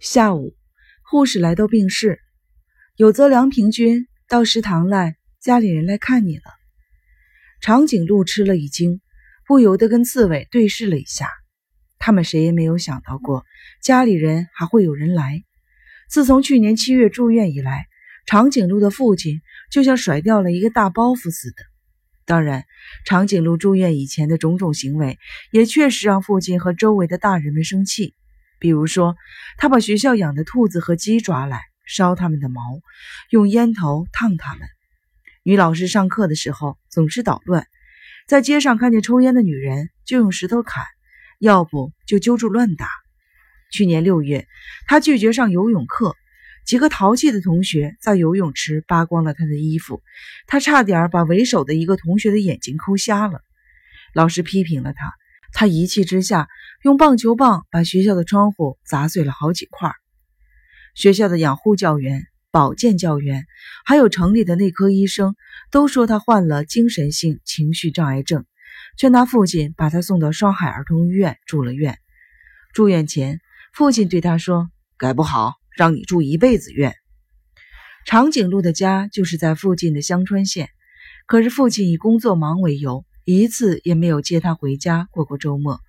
下午，护士来到病室，有则梁平君到食堂来，家里人来看你了。长颈鹿吃了一惊，不由得跟刺猬对视了一下。他们谁也没有想到过，家里人还会有人来。自从去年七月住院以来，长颈鹿的父亲就像甩掉了一个大包袱似的。当然，长颈鹿住院以前的种种行为，也确实让父亲和周围的大人们生气。比如说，他把学校养的兔子和鸡抓来烧它们的毛，用烟头烫它们。女老师上课的时候总是捣乱，在街上看见抽烟的女人就用石头砍，要不就揪住乱打。去年六月，他拒绝上游泳课，几个淘气的同学在游泳池扒光了他的衣服，他差点把为首的一个同学的眼睛抠瞎了。老师批评了他。他一气之下，用棒球棒把学校的窗户砸碎了好几块。学校的养护教员、保健教员，还有城里的内科医生，都说他患了精神性情绪障碍症，劝他父亲把他送到双海儿童医院住了院。住院前，父亲对他说：“改不好，让你住一辈子院。”长颈鹿的家就是在附近的香川县，可是父亲以工作忙为由。一次也没有接他回家过过周末。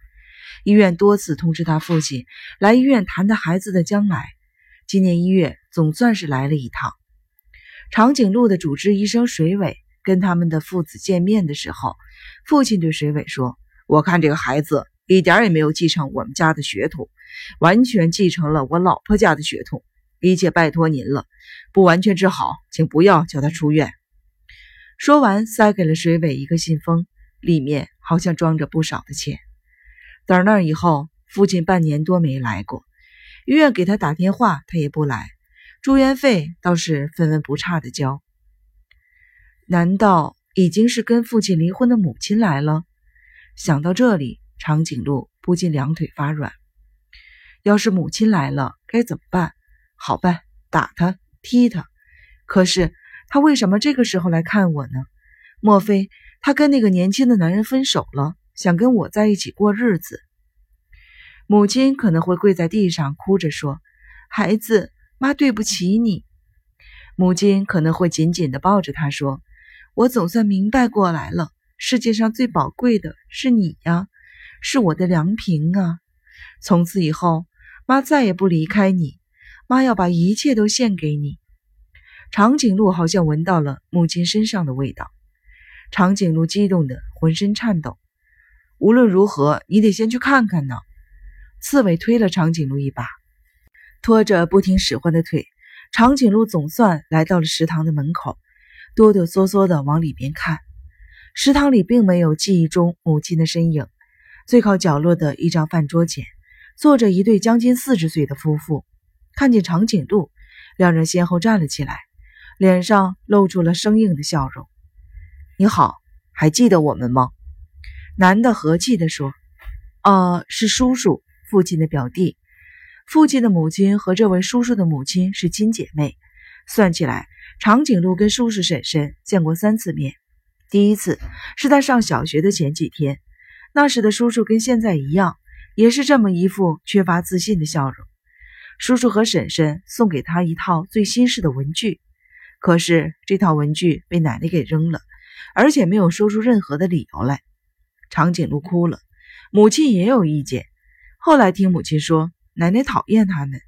医院多次通知他父亲来医院谈他孩子的将来。今年一月，总算是来了一趟。长颈鹿的主治医生水尾跟他们的父子见面的时候，父亲对水尾说：“我看这个孩子一点也没有继承我们家的血统，完全继承了我老婆家的血统。一切拜托您了，不完全治好，请不要叫他出院。”说完，塞给了水尾一个信封。里面好像装着不少的钱。到那儿以后，父亲半年多没来过，医院给他打电话，他也不来，住院费倒是分文不差的交。难道已经是跟父亲离婚的母亲来了？想到这里，长颈鹿不禁两腿发软。要是母亲来了，该怎么办？好办，打他，踢他。可是他为什么这个时候来看我呢？莫非？他跟那个年轻的男人分手了，想跟我在一起过日子。母亲可能会跪在地上哭着说：“孩子，妈对不起你。”母亲可能会紧紧地抱着他说：“我总算明白过来了，世界上最宝贵的是你呀，是我的良平啊！从此以后，妈再也不离开你，妈要把一切都献给你。”长颈鹿好像闻到了母亲身上的味道。长颈鹿激动的浑身颤抖。无论如何，你得先去看看呢。刺猬推了长颈鹿一把，拖着不听使唤的腿，长颈鹿总算来到了食堂的门口，哆哆嗦嗦的往里边看。食堂里并没有记忆中母亲的身影。最靠角落的一张饭桌前，坐着一对将近四十岁的夫妇。看见长颈鹿，两人先后站了起来，脸上露出了生硬的笑容。你好，还记得我们吗？男的和气地说：“呃，是叔叔，父亲的表弟。父亲的母亲和这位叔叔的母亲是亲姐妹。算起来，长颈鹿跟叔叔婶婶见过三次面。第一次是在上小学的前几天，那时的叔叔跟现在一样，也是这么一副缺乏自信的笑容。叔叔和婶婶送给他一套最新式的文具，可是这套文具被奶奶给扔了。”而且没有说出任何的理由来，长颈鹿哭了。母亲也有意见。后来听母亲说，奶奶讨厌他们，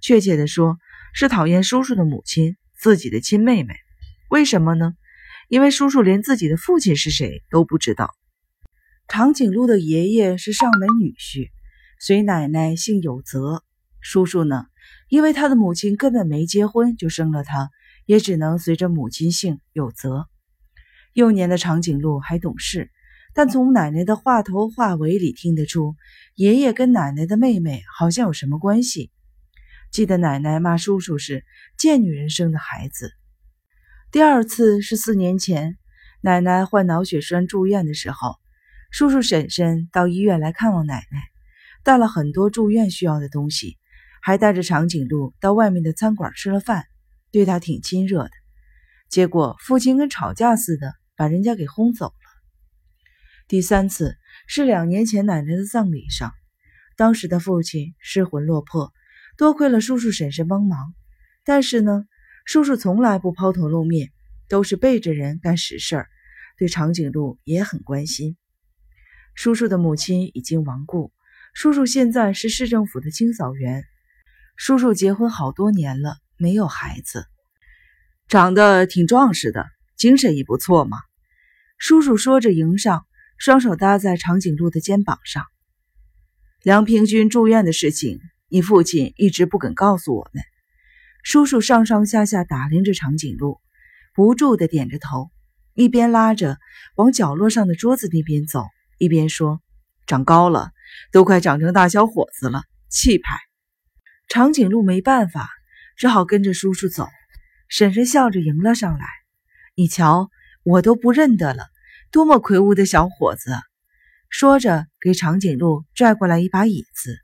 确切的说是讨厌叔叔的母亲，自己的亲妹妹。为什么呢？因为叔叔连自己的父亲是谁都不知道。长颈鹿的爷爷是上门女婿，随奶奶姓有泽。叔叔呢，因为他的母亲根本没结婚就生了他，也只能随着母亲姓有泽。幼年的长颈鹿还懂事，但从奶奶的话头话尾里听得出，爷爷跟奶奶的妹妹好像有什么关系。记得奶奶骂叔叔是贱女人生的孩子。第二次是四年前，奶奶患脑血栓住院的时候，叔叔婶婶到医院来看望奶奶，带了很多住院需要的东西，还带着长颈鹿到外面的餐馆吃了饭，对他挺亲热的。结果父亲跟吵架似的。把人家给轰走了。第三次是两年前奶奶的葬礼上，当时的父亲失魂落魄，多亏了叔叔婶婶帮忙，但是呢，叔叔从来不抛头露面，都是背着人干实事儿，对长颈鹿也很关心。叔叔的母亲已经亡故，叔叔现在是市政府的清扫员。叔叔结婚好多年了，没有孩子，长得挺壮实的，精神也不错嘛。叔叔说着迎上，双手搭在长颈鹿的肩膀上。梁平君住院的事情，你父亲一直不肯告诉我们。叔叔上上下下打量着长颈鹿，不住的点着头，一边拉着往角落上的桌子那边走，一边说：“长高了，都快长成大小伙子了，气派。”长颈鹿没办法，只好跟着叔叔走。婶婶笑着迎了上来：“你瞧，我都不认得了，多么魁梧的小伙子！”说着，给长颈鹿拽过来一把椅子。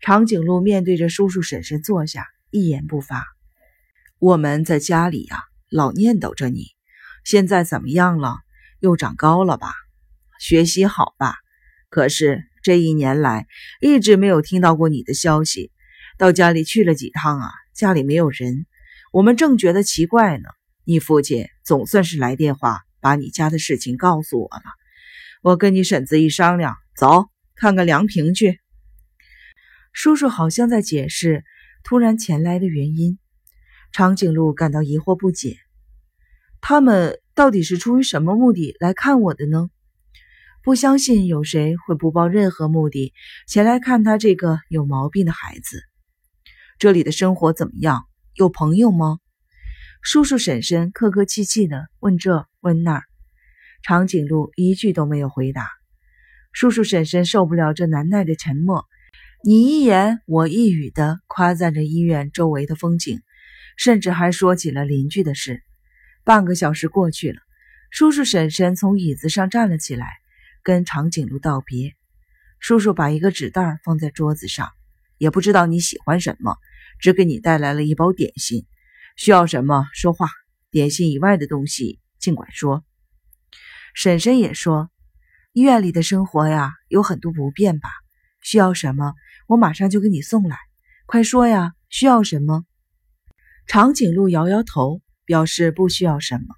长颈鹿面对着叔叔婶婶坐下，一言不发。我们在家里呀，老念叨着你，现在怎么样了？又长高了吧？学习好吧？可是这一年来一直没有听到过你的消息。到家里去了几趟啊，家里没有人。我们正觉得奇怪呢，你父亲总算是来电话，把你家的事情告诉我了。我跟你婶子一商量，走，看看梁平去。叔叔好像在解释突然前来的原因。长颈鹿感到疑惑不解，他们到底是出于什么目的来看我的呢？不相信有谁会不抱任何目的前来看他这个有毛病的孩子。这里的生活怎么样？有朋友吗？叔叔婶婶客客气气的问这问那儿。长颈鹿一句都没有回答，叔叔婶婶受不了这难耐的沉默，你一言我一语的夸赞着医院周围的风景，甚至还说起了邻居的事。半个小时过去了，叔叔婶婶从椅子上站了起来，跟长颈鹿道别。叔叔把一个纸袋放在桌子上，也不知道你喜欢什么，只给你带来了一包点心。需要什么说话，点心以外的东西尽管说。婶婶也说：“医院里的生活呀，有很多不便吧？需要什么，我马上就给你送来。快说呀，需要什么？”长颈鹿摇摇头，表示不需要什么。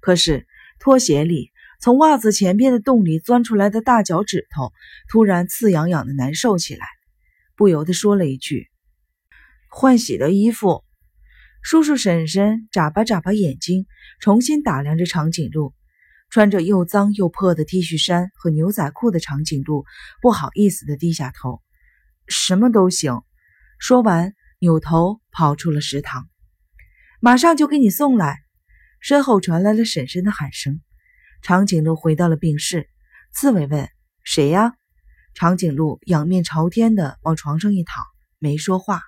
可是拖鞋里从袜子前边的洞里钻出来的大脚趾头突然刺痒痒的难受起来，不由得说了一句：“换洗的衣服。”叔叔婶婶眨巴眨巴眼睛，重新打量着长颈鹿。穿着又脏又破的 T 恤衫和牛仔裤的长颈鹿不好意思的低下头，什么都行。说完，扭头跑出了食堂，马上就给你送来。身后传来了婶婶的喊声。长颈鹿回到了病室，刺猬问：“谁呀？”长颈鹿仰面朝天的往床上一躺，没说话。